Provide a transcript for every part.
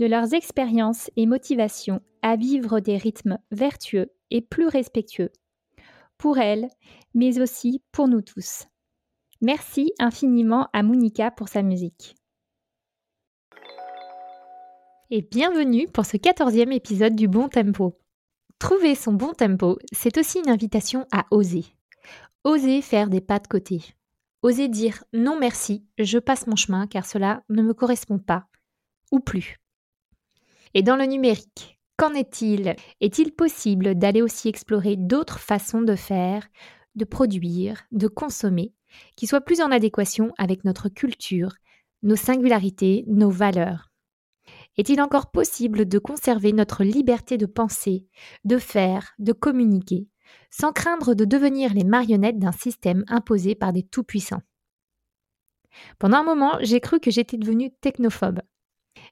de leurs expériences et motivations à vivre des rythmes vertueux et plus respectueux, pour elles, mais aussi pour nous tous. Merci infiniment à Monica pour sa musique. Et bienvenue pour ce quatorzième épisode du Bon Tempo. Trouver son bon tempo, c'est aussi une invitation à oser. Oser faire des pas de côté. Oser dire non merci, je passe mon chemin car cela ne me correspond pas. Ou plus. Et dans le numérique, qu'en est-il? Est-il possible d'aller aussi explorer d'autres façons de faire, de produire, de consommer qui soit plus en adéquation avec notre culture, nos singularités, nos valeurs? Est-il encore possible de conserver notre liberté de penser, de faire, de communiquer, sans craindre de devenir les marionnettes d'un système imposé par des tout-puissants? Pendant un moment, j'ai cru que j'étais devenue technophobe.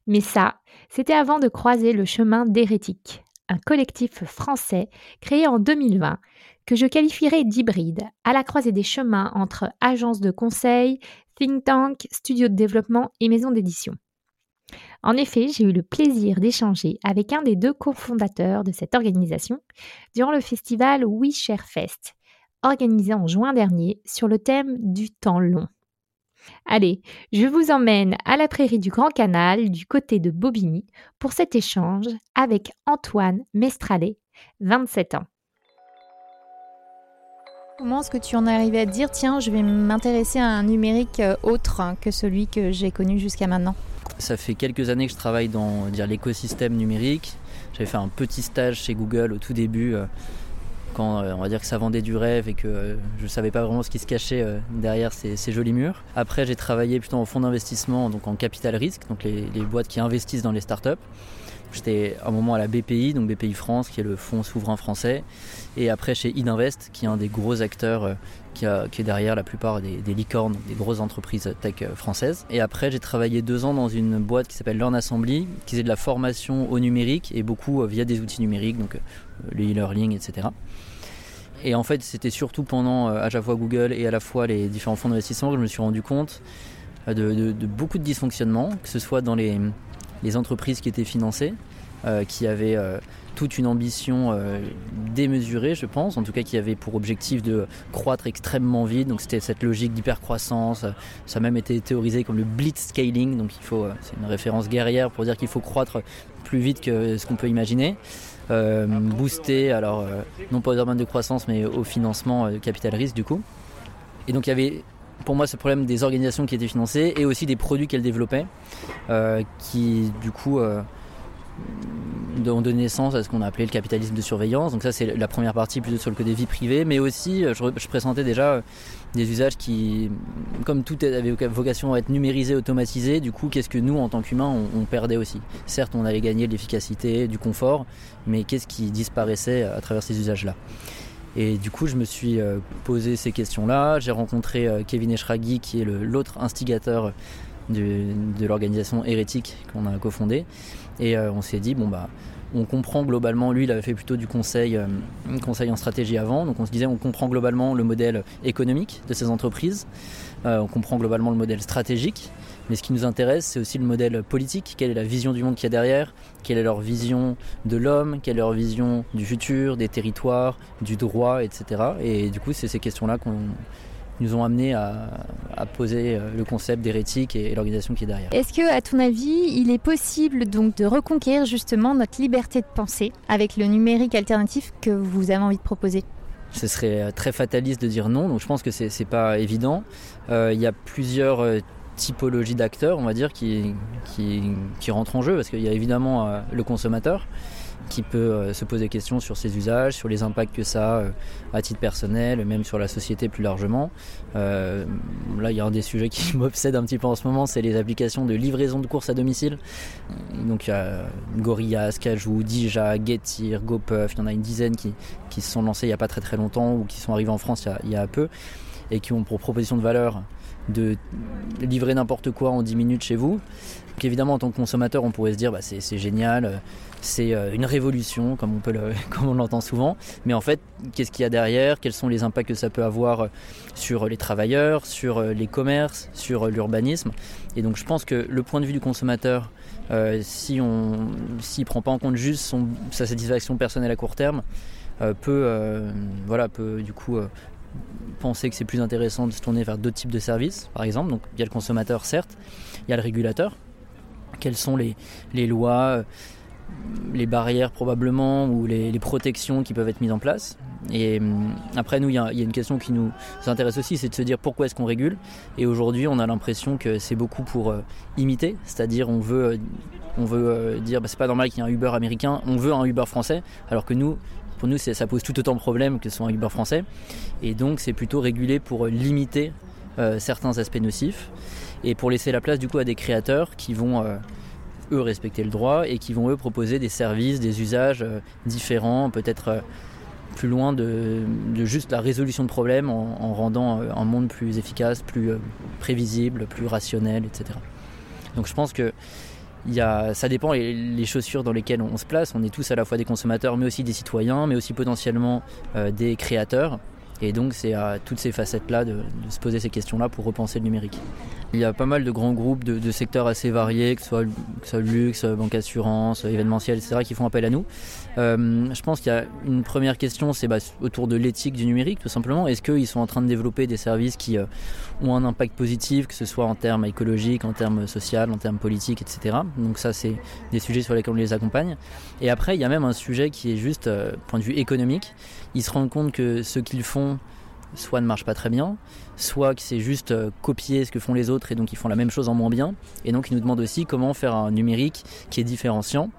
Mais ça, c'était avant de croiser le chemin d'Hérétique, un collectif français créé en 2020 que je qualifierais d'hybride, à la croisée des chemins entre agences de conseil, think tank, studio de développement et maison d'édition. En effet, j'ai eu le plaisir d'échanger avec un des deux cofondateurs de cette organisation durant le festival We Fest, organisé en juin dernier sur le thème du temps long. Allez, je vous emmène à la prairie du Grand Canal, du côté de Bobigny, pour cet échange avec Antoine Mestralet, 27 ans. Comment est-ce que tu en es arrivé à te dire, tiens, je vais m'intéresser à un numérique euh, autre que celui que j'ai connu jusqu'à maintenant? Ça fait quelques années que je travaille dans l'écosystème numérique. J'avais fait un petit stage chez Google au tout début, euh, quand euh, on va dire que ça vendait du rêve et que je ne savais pas vraiment ce qui se cachait derrière ces, jolis murs. Après, j'ai travaillé plutôt en fonds d'investissement, donc en capital risque, donc les boîtes qui investissent dans les startups. J'étais un moment à la BPI, donc BPI France, qui est le fonds souverain français, et après chez Idinvest, qui est un des gros acteurs euh, qui, est derrière la plupart des, licornes, des grosses entreprises tech euh, françaises. Et après, j'ai travaillé deux ans dans une boîte qui s'appelle Learn Assembly, qui faisait de la formation au numérique et beaucoup euh, via des outils numériques, donc le e-learning, etc. Et en fait, c'était surtout pendant à la fois Google et à la fois les différents fonds d'investissement que je me suis rendu compte de, beaucoup de dysfonctionnements, que ce soit dans les les entreprises qui étaient financées, euh, qui avaient euh, toute une ambition euh, démesurée, je pense, en tout cas qui avait pour objectif de croître extrêmement vite. Donc c'était cette logique d'hypercroissance. Ça a même été théorisé comme le blitzscaling. Donc il faut, c'est une référence guerrière pour dire qu'il faut croître plus vite que ce qu'on peut imaginer. booster, alors non pas aux hormones de croissance, mais au financement capital risque du coup. Et donc il y avait pour moi ce problème des organisations qui étaient financées et aussi des produits qu'elles développaient euh, qui du coup euh, ont donné naissance à ce qu'on a appelé le capitalisme de surveillance. Donc ça c'est la première partie plutôt sur le côté vie privée, mais aussi euh, je, présentais déjà des usages qui, comme tout avait vocation à être numérisé, automatisé, du coup qu'est-ce que nous en tant qu'humains on, perdait aussi? Certes on allait gagner de l'efficacité, du confort, mais qu'est-ce qui disparaissait à travers ces usages-là? Et du coup, je me suis euh, posé ces questions-là. J'ai rencontré euh, Kevin Eshraghi, qui est l'autre instigateur de l'organisation hérétique qu'on a cofondée. Et euh, on s'est dit, bon, bah, on comprend globalement, lui il avait fait plutôt du conseil, conseil en stratégie avant, donc on se disait on comprend globalement le modèle économique de ces entreprises, on comprend globalement le modèle stratégique, mais ce qui nous intéresse, c'est aussi le modèle politique. Quelle est la vision du monde qu'il y a derrière? Quelle est leur vision de l'homme? Quelle est leur vision du futur, des territoires, du droit, etc. Et du coup, c'est ces questions-là qu'on nous ont amené à, poser euh, le concept d'hérétique et, l'organisation qui est derrière. Est-ce que, à ton avis, il est possible donc de reconquérir justement notre liberté de penser avec le numérique alternatif que vous avez envie de proposer? Ce serait euh, très fataliste de dire non, donc je pense que c'est pas évident. Euh, il y a plusieurs typologie d'acteurs, on va dire, qui, qui, rentrent en jeu, parce qu'il y a évidemment le consommateur, qui peut euh, se poser des questions sur ses usages, sur les impacts que ça a euh, à titre personnel, même sur la société plus largement. Euh, là, il y a un des sujets qui m'obsède un petit peu en ce moment, c'est les applications de livraison de courses à domicile. Donc il y a Gorillaz, Cajou, Dija, Getir, GoPuff, il y en a une dizaine qui, qui se sont lancés il n'y a pas très très longtemps ou qui sont arrivés en France il y a peu et qui ont pour proposition de valeur de livrer n'importe quoi en 10 minutes chez vous. Évidemment en tant que consommateur on pourrait se dire bah, c'est génial, c'est euh, une révolution comme on, l'entend souvent. Mais en fait qu'est-ce qu'il y a derrière? Quels sont les impacts que ça peut avoir euh, sur les travailleurs, sur euh, les commerces, sur l'urbanisme? Et donc je pense que le point de vue du consommateur, si on prend pas en compte juste sa satisfaction personnelle à court terme, peut, voilà, peut du coup penser que c'est plus intéressant de se tourner vers d'autres types de services, par exemple. Donc il y a le consommateur, certes, il y a le régulateur. Quelles sont les, les lois, euh, les barrières probablement, ou les, protections qui peuvent être mises en place? Et hum, après, nous, il y, a, une question qui nous intéresse aussi, c'est de se dire pourquoi est-ce qu'on régule? Et aujourd'hui, on a l'impression que c'est beaucoup pour euh, imiter, c'est-à-dire on veut... Euh, on veut dire bah, c'est pas normal qu'il y ait un Uber américain, on veut un Uber français, alors que nous, pour nous, ça pose tout autant de problèmes que ce soit un Uber français. Et donc, c'est plutôt régulé pour limiter euh, certains aspects nocifs et pour laisser la place du coup à des créateurs qui vont euh, eux respecter le droit et qui vont eux proposer des services, des usages euh, différents, peut-être plus loin de, juste la résolution de problèmes en, en, rendant un monde plus efficace, plus prévisible, plus rationnel, etc. Donc je pense que ça dépend les, chaussures dans lesquelles on, se place. On est tous à la fois des consommateurs, mais aussi des citoyens, mais aussi potentiellement euh, des créateurs. Et donc c'est à toutes ces facettes-là de, se poser ces questions-là pour repenser le numérique. Il y a pas mal de grands groupes de, secteurs assez variés, que ce soit, que soit luxe, banque assurance, événementiel, etc., qui font appel à nous. Euh, je pense qu'il y a une première question, c'est bah, autour de l'éthique du numérique, tout simplement. Est-ce qu'ils sont en train de développer des services qui euh, ont un impact positif, que ce soit en termes écologiques, en termes sociaux, en termes politiques, etc. Donc ça, c'est des sujets sur lesquels on les accompagne. Et après, il y a même un sujet qui est juste, euh, point de vue économique. Ils se rendent compte que ce qu'ils font soit ne marche pas très bien, soit que c'est juste euh, copier ce que font les autres et donc ils font la même chose en moins bien. Et donc ils nous demandent aussi comment faire un numérique qui est différenciant,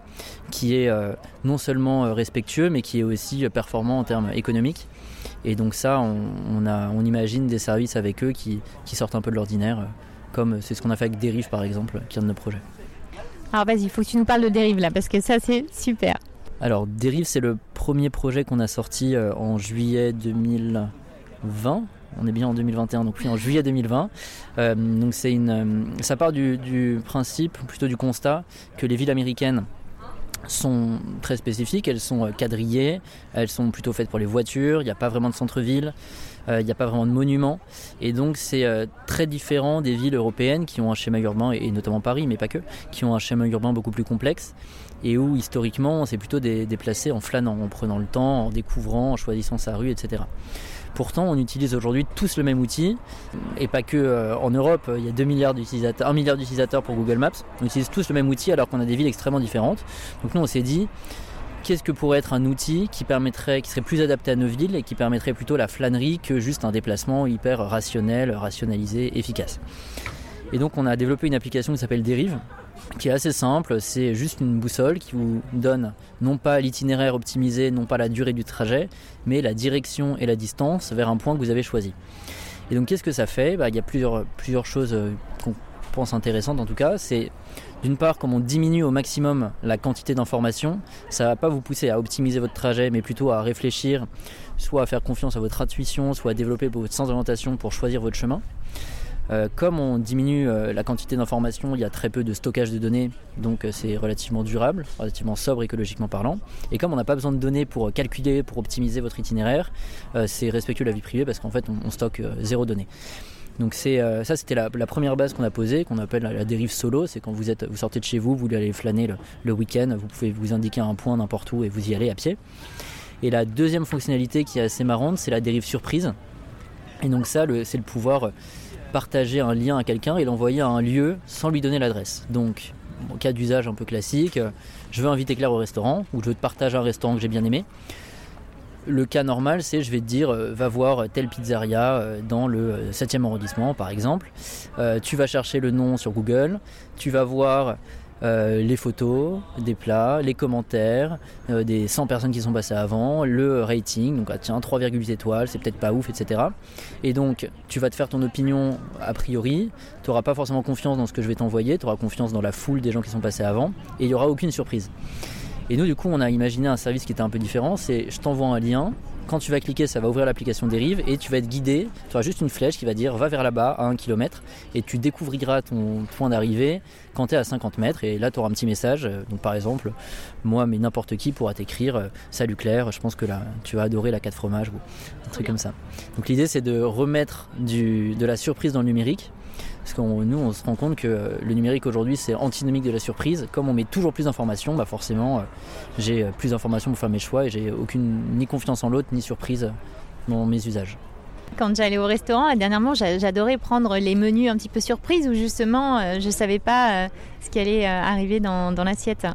qui est euh, non seulement euh, respectueux, mais qui est aussi performant en termes économiques. Et donc ça, on, imagine des services avec eux qui, sortent un peu de l'ordinaire, comme c'est ce qu'on a fait avec Dérive par exemple, qui est un de nos projets. Alors vas-y, il faut que tu nous parles de Dérive là, parce que ça c'est super. Alors Dérive, c'est le premier projet qu'on a sorti en juillet 2000. 20. On est bien en 2021, donc puis en juillet 2020. Euh, donc c'est euh, ça part du, principe, plutôt du constat, que les villes américaines sont très spécifiques, elles sont euh, quadrillées, elles sont plutôt faites pour les voitures, il n'y a pas vraiment de centre-ville, il n'y a pas vraiment de monuments, et donc c'est très différent des villes européennes qui ont un schéma urbain, et notamment Paris, mais pas que, qui ont un schéma urbain beaucoup plus complexe, et où historiquement on s'est plutôt déplacé en flânant, en prenant le temps, en découvrant, en choisissant sa rue, etc. Pourtant, on utilise aujourd'hui tous le même outil, et pas que euh, en Europe, il y a 2 milliards d'utilisateurs, 1 milliard d'utilisateurs pour Google Maps. On utilise tous le même outil alors qu'on a des villes extrêmement différentes. Donc nous, on s'est dit, qu'est-ce que pourrait être un outil qui permettrait, qui serait plus adapté à nos villes et qui permettrait plutôt la flânerie que juste un déplacement hyper rationnel, rationalisé, efficace? Et donc on a développé une application qui s'appelle Dérive, qui est assez simple, c'est juste une boussole qui vous donne non pas l'itinéraire optimisé, non pas la durée du trajet, mais la direction et la distance vers un point que vous avez choisi. Et donc qu'est-ce que ça fait? Bah, Il y a plusieurs, plusieurs choses euh, qu'on pense intéressantes en tout cas. C'est d'une part, comme on diminue au maximum la quantité d'informations, ça ne va pas vous pousser à optimiser votre trajet, mais plutôt à réfléchir, soit à faire confiance à votre intuition, soit à développer votre sens d'orientation pour choisir votre chemin. Euh, comme on diminue euh, la quantité d'informations, il y a très peu de stockage de données, donc euh, c'est relativement durable, relativement sobre écologiquement parlant. Et comme on n'a pas besoin de données pour calculer, pour optimiser votre itinéraire, c'est respectueux de la vie privée parce qu'en fait on, stocke zéro données. Donc c'est ça, c'était la, première base qu'on a posée, qu'on appelle la, dérive solo. C'est quand vous êtes, vous sortez de chez vous, vous voulez aller flâner le week-end, vous pouvez vous indiquer un point n'importe où et vous y allez à pied. Et la deuxième fonctionnalité qui est assez marrante, c'est la dérive surprise. Et donc ça, c'est le pouvoir partager un lien à quelqu'un et l'envoyer à un lieu sans lui donner l'adresse. Donc, cas d'usage un peu classique, euh, je veux inviter Claire au restaurant ou je veux te partager un restaurant que j'ai bien aimé. le cas normal, c'est je vais te dire, va voir telle pizzeria dans le 7e arrondissement, par exemple. tu vas chercher le nom sur Google, tu vas voir euh, les photos des plats, les commentaires euh, des 100 personnes qui sont passées avant, le rating, donc ah, tiens 3,8 étoiles, c'est peut-être pas ouf, etc. Et donc tu vas te faire ton opinion a priori, tu n'auras pas forcément confiance dans ce que je vais t'envoyer, tu auras confiance dans la foule des gens qui sont passés avant, et il n'y aura aucune surprise. Et nous du coup on a imaginé un service qui était un peu différent, c'est je t'envoie un lien, quand tu vas cliquer, ça va ouvrir l'application Dérive et tu vas être guidé. Tu auras juste une flèche qui va dire va vers là-bas à 1 km et tu découvriras ton point d'arrivée quand tu es à 50 mètres. Et là, tu auras un petit message. Donc, par exemple, moi, mais n'importe qui pourra t'écrire euh, Salut Claire, je pense que là, tu vas adorer la 4 fromages ou un truc comme ça. Donc, l'idée, c'est de remettre de la surprise dans le numérique parce que nous, on se rend compte que le numérique aujourd'hui, c'est antinomique de la surprise. Comme on met toujours plus d'informations, bah forcément, euh, j'ai euh, plus d'informations pour faire mes choix et j'ai aucune ni confiance en l'autre, ni surprise dans mes usages. Quand j'allais au restaurant, dernièrement, j'adorais prendre les menus un petit peu surprises où justement, euh, je ne savais pas ce qui allait arriver dans, l'assiette.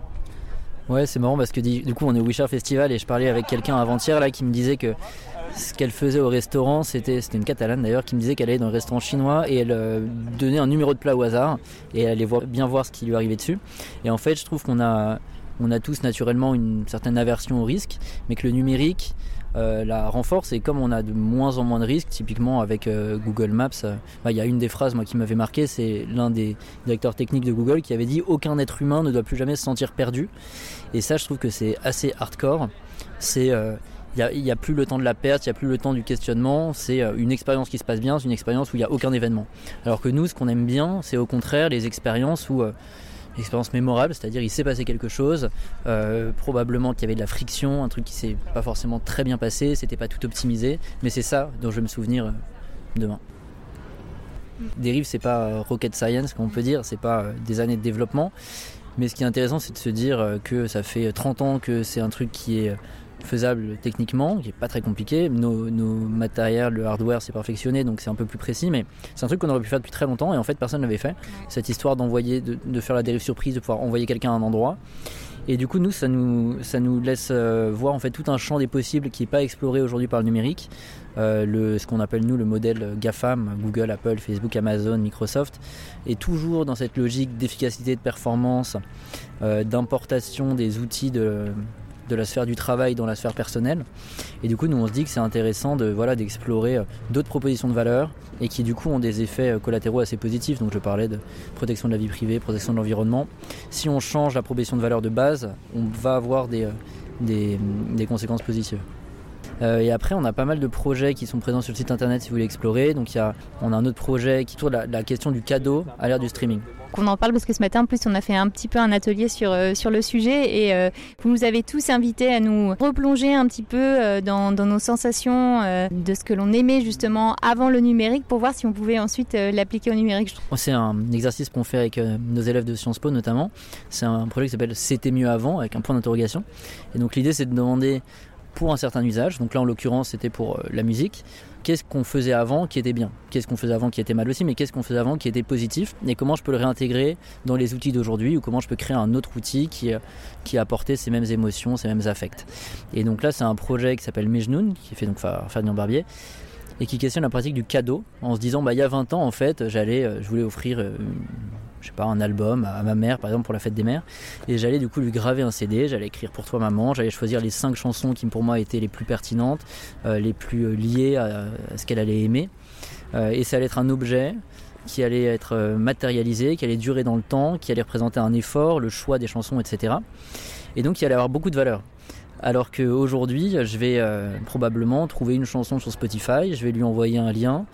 Ouais, c'est marrant parce que du coup, on est au Wisher Festival et je parlais avec quelqu'un avant-hier là qui me disait que ce qu'elle faisait au restaurant, c'était une catalane d'ailleurs qui me disait qu'elle allait dans un restaurant chinois et elle euh, donnait un numéro de plat au hasard et elle allait bien voir ce qui lui arrivait dessus. Et en fait, je trouve qu'on a, on a tous naturellement une certaine aversion au risque, mais que le numérique euh, la renforce et comme on a de moins en moins de risques, typiquement avec euh, Google Maps, bah, il y a une des phrases moi qui m'avait marqué, c'est l'un des directeurs techniques de Google qui avait dit aucun être humain ne doit plus jamais se sentir perdu. Et ça, je trouve que c'est assez hardcore. C'est il n'y a, plus le temps de la perte, il n'y a plus le temps du questionnement, c'est euh, une expérience qui se passe bien, c'est une expérience où il n'y a aucun événement. Alors que nous, ce qu'on aime bien, c'est au contraire les expériences où... Euh, expérience mémorable, c'est-à-dire il s'est passé quelque chose, euh, probablement qu'il y avait de la friction, un truc qui s'est pas forcément très bien passé, c'était pas tout optimisé, mais c'est ça dont je vais me souvenir demain. Dérive, c'est pas rocket science, comme on peut dire, c'est pas des années de développement, mais ce qui est intéressant, c'est de se dire que ça fait 30 ans que c'est un truc qui est faisable techniquement, qui est pas très compliqué. Nos, matériels, le hardware s'est perfectionné, donc c'est un peu plus précis, mais c'est un truc qu'on aurait pu faire depuis très longtemps et en fait personne l'avait fait. Cette histoire d'envoyer, de, faire la dérive surprise, de pouvoir envoyer quelqu'un à un endroit. Et du coup, nous, ça nous, ça nous laisse euh, voir en fait tout un champ des possibles qui n'est pas exploré aujourd'hui par le numérique. Euh, le, ce qu'on appelle nous le modèle GAFAM, Google, Apple, Facebook, Amazon, Microsoft, est toujours dans cette logique d'efficacité, de performance, euh, d'importation des outils de, de la sphère du travail dans la sphère personnelle. Et du coup, nous, on se dit que c'est intéressant de voilà d'explorer euh, d'autres propositions de valeur et qui du coup ont des effets euh, collatéraux assez positifs. Donc, je parlais de protection de la vie privée, protection de l'environnement. Si on change la proposition de valeur de base, on va avoir des, euh, des, des conséquences positives. Et après, on a pas mal de projets qui sont présents sur le site internet si vous voulez explorer. Donc, y a, on a un autre projet qui tourne la, la question du cadeau à l'ère du streaming qu'on en parle parce que ce matin, en plus, on a fait un petit peu un atelier sur, euh, sur le sujet et euh, vous nous avez tous invités à nous replonger un petit peu euh, dans, nos sensations de ce que l'on aimait justement avant le numérique pour voir si on pouvait ensuite l'appliquer au numérique. C'est un exercice qu'on fait avec nos élèves de Sciences Po notamment. C'est un projet qui s'appelle C'était mieux avant avec un point d'interrogation. Et donc l'idée c'est de demander pour un certain usage, donc là en l'occurrence c'était pour la musique, qu'est-ce qu'on faisait avant qui était bien, qu'est-ce qu'on faisait avant qui était mal aussi, mais qu'est-ce qu'on faisait avant qui était positif, et comment je peux le réintégrer dans les outils d'aujourd'hui, ou comment je peux créer un autre outil qui, qui apportait ces mêmes émotions, ces mêmes affects? Et donc là, c'est un projet qui s'appelle Mejnoun, qui fait donc Ferdinand Barbier, et qui questionne la pratique du cadeau, en se disant, bah, il y a 20 ans, en fait, j'allais, euh, je voulais offrir euh, je sais pas, un album à ma mère, par exemple, pour la fête des mères. Et j'allais du coup lui graver un CD, j'allais écrire pour toi maman, j'allais choisir les cinq chansons qui pour moi étaient les plus pertinentes, euh, les plus euh, liées à, ce qu'elle allait aimer. Euh, et ça allait être un objet qui allait être matérialisé, qui allait durer dans le temps, qui allait représenter un effort, le choix des chansons, etc. Et donc il allait avoir beaucoup de valeur. Alors qu'aujourd'hui, je vais probablement trouver une chanson sur Spotify, je vais lui envoyer un lien,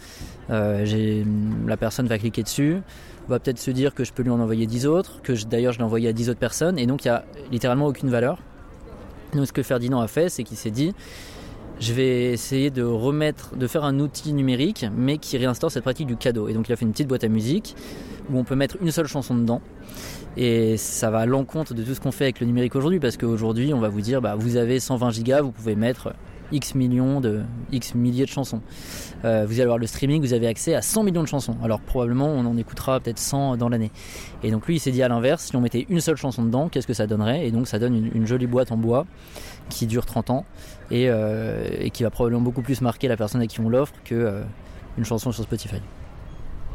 la personne va cliquer dessus, va peut-être se dire que je peux lui en envoyer 10 autres, que d'ailleurs je l'ai envoyé à 10 autres personnes, et donc il n'y a littéralement aucune valeur. Donc ce que Ferdinand a fait, c'est qu'il s'est dit, je vais essayer de remettre, de faire un outil numérique, mais qui réinstaure cette pratique du cadeau. Et donc il a fait une petite boîte à musique où on peut mettre une seule chanson dedans. Et ça va à l'encontre de tout ce qu'on fait avec le numérique aujourd'hui, parce qu'aujourd'hui on va vous dire, bah, vous avez 120 gigas, vous pouvez mettre X millions de X milliers de chansons. Euh, vous allez avoir le streaming, vous avez accès à 100 millions de chansons. Alors probablement on en écoutera peut-être 100 dans l'année. Et donc lui il s'est dit à l'inverse, si on mettait une seule chanson dedans, qu'est-ce que ça donnerait? Et donc ça donne une, jolie boîte en bois qui dure 30 ans euh, et, qui va probablement beaucoup plus marquer la personne à qui on l'offre que une chanson sur Spotify.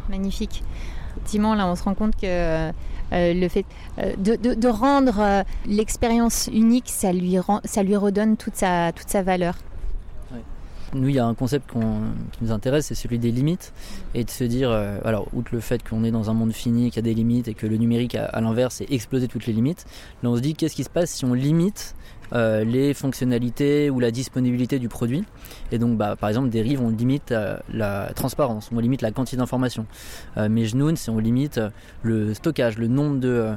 Magnifique. Effectivement, là, on se rend compte que euh, le fait euh, de, rendre euh, l'expérience unique, ça lui, ça lui redonne toute sa, toute sa valeur. Nous, il y a un concept qui nous intéresse, c'est celui des limites. Et de se dire, alors, outre le fait qu'on est dans un monde fini, qu'il y a des limites et que le numérique, à, à l'inverse, c'est exploser toutes les limites, là, on se dit, qu'est-ce qui se passe si on limite euh, les fonctionnalités ou la disponibilité du produit. Et donc, bah, par exemple, Derive, on limite euh, la transparence, on limite la quantité d'informations. Euh, mais Genoun, c'est on limite le stockage, le nombre de,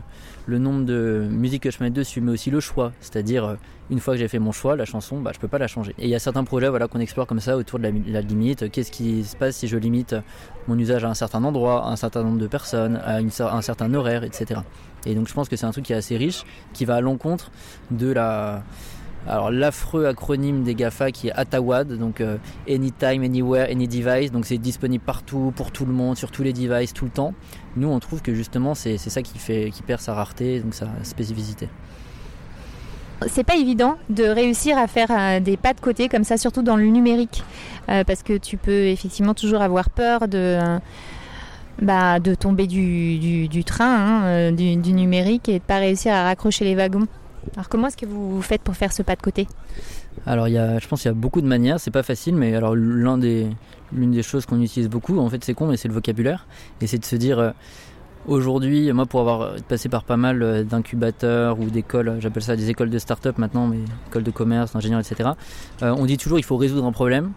le nombre de musiques que je mets dessus, mais aussi le choix. C'est-à-dire, une fois que j'ai fait mon choix, la chanson, bah, je peux pas la changer. Et il y a certains projets voilà, qu'on explore comme ça autour de la, limite. Qu'est-ce qui se passe si je limite mon usage à un certain endroit, à un certain nombre de personnes, à un certain horaire, etc. Et donc je pense que c'est un truc qui est assez riche, qui va à l'encontre de la alors l'affreux acronyme des GAFA qui est ATAWAD, donc euh, Anytime, Anywhere, Any Device, donc c'est disponible partout, pour tout le monde, sur tous les devices, tout le temps. Nous on trouve que justement c'est ça qui, fait, qui perd sa rareté, donc sa spécificité. C'est pas évident de réussir à faire euh, des pas de côté comme ça, surtout dans le numérique, euh, parce que tu peux effectivement toujours avoir peur de bah, de tomber du, du, train, hein, du, du, numérique et de pas réussir à raccrocher les wagons. Alors comment est-ce que vous faites pour faire ce pas de côté? Alors il y a, je pense qu'il y a beaucoup de manières, c'est pas facile, mais alors l'un des, l'une des choses qu'on utilise beaucoup, en fait c'est con, mais c'est le vocabulaire, et c'est de se dire euh, Aujourd'hui, moi, pour avoir passé par pas mal euh, d'incubateurs ou d'écoles, j'appelle ça des écoles de start-up maintenant, mais écoles de commerce, d'ingénieurs, etc., on dit toujours il faut résoudre un problème.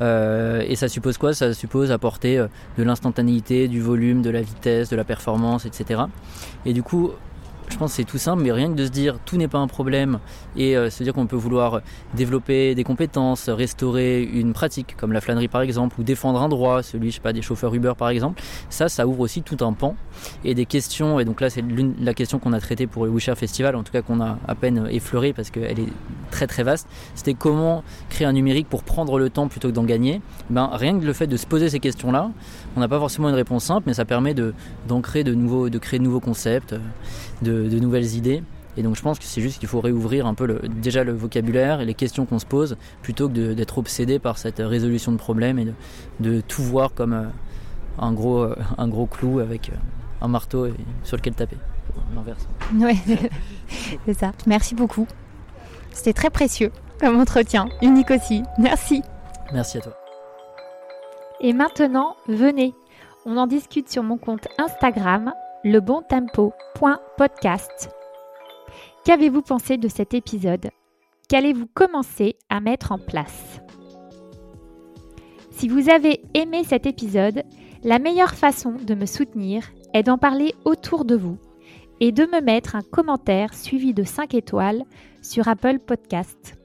Euh, et ça suppose quoi? Ça suppose apporter euh, de l'instantanéité, du volume, de la vitesse, de la performance, etc. Et du coup, pense que c'est tout simple, mais rien que de se dire tout n'est pas un problème et euh, se dire qu'on peut vouloir développer des compétences, restaurer une pratique comme la flânerie par exemple, ou défendre un droit, celui je sais pas des chauffeurs Uber par exemple, ça, ça ouvre aussi tout un pan et des questions. Et donc là, c'est la question qu'on a traitée pour le Wisher Festival, en tout cas qu'on a à peine effleurée parce qu'elle est très très vaste. C'était comment créer un numérique pour prendre le temps plutôt que d'en gagner. Ben rien que le fait de se poser ces questions-là, on n'a pas forcément une réponse simple, mais ça permet de d'ancrer de nouveaux, de créer de nouveaux concepts, de de, nouvelles idées. Et donc je pense que c'est juste qu'il faut réouvrir un peu le, déjà le vocabulaire et les questions qu'on se pose plutôt que d'être obsédé par cette résolution de problèmes et de, tout voir comme euh, un, gros, euh, un gros clou avec euh, un marteau sur lequel taper. L'inverse. Oui, c'est ça. Merci beaucoup. C'était très précieux comme entretien, unique aussi. Merci. Merci à toi. Et maintenant, venez. On en discute sur mon compte Instagram lebontempo.podcast. Qu'avez-vous pensé de cet épisode? Qu'allez-vous commencer à mettre en place? Si vous avez aimé cet épisode, la meilleure façon de me soutenir est d'en parler autour de vous et de me mettre un commentaire suivi de 5 étoiles sur Apple Podcast.